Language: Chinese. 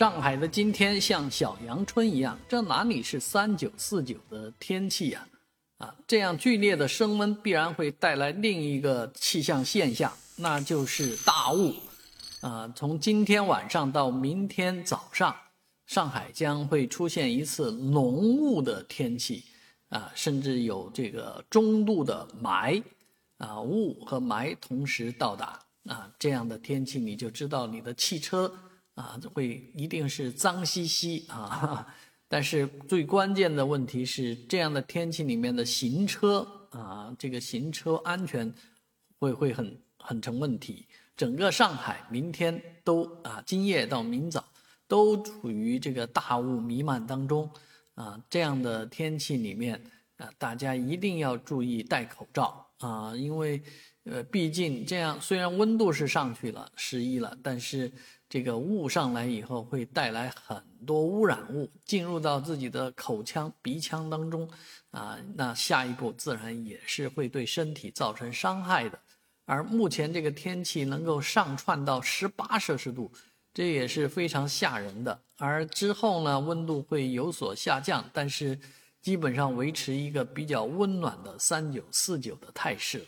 上海的今天像小阳春一样，这哪里是三九四九的天气呀？啊，这样剧烈的升温必然会带来另一个气象现象，那就是大雾。啊，从今天晚上到明天早上，上海将会出现一次浓雾的天气，啊，甚至有这个中度的霾，啊，雾和霾同时到达，啊，这样的天气你就知道你的汽车。啊，会一定是脏兮兮啊！但是最关键的问题是，这样的天气里面的行车啊，这个行车安全会会很很成问题。整个上海明天都啊，今夜到明早都处于这个大雾弥漫当中啊。这样的天气里面啊，大家一定要注意戴口罩啊，因为呃，毕竟这样虽然温度是上去了十一了，但是。这个雾上来以后，会带来很多污染物进入到自己的口腔、鼻腔当中，啊，那下一步自然也是会对身体造成伤害的。而目前这个天气能够上窜到十八摄氏度，这也是非常吓人的。而之后呢，温度会有所下降，但是基本上维持一个比较温暖的三九四九的态势了。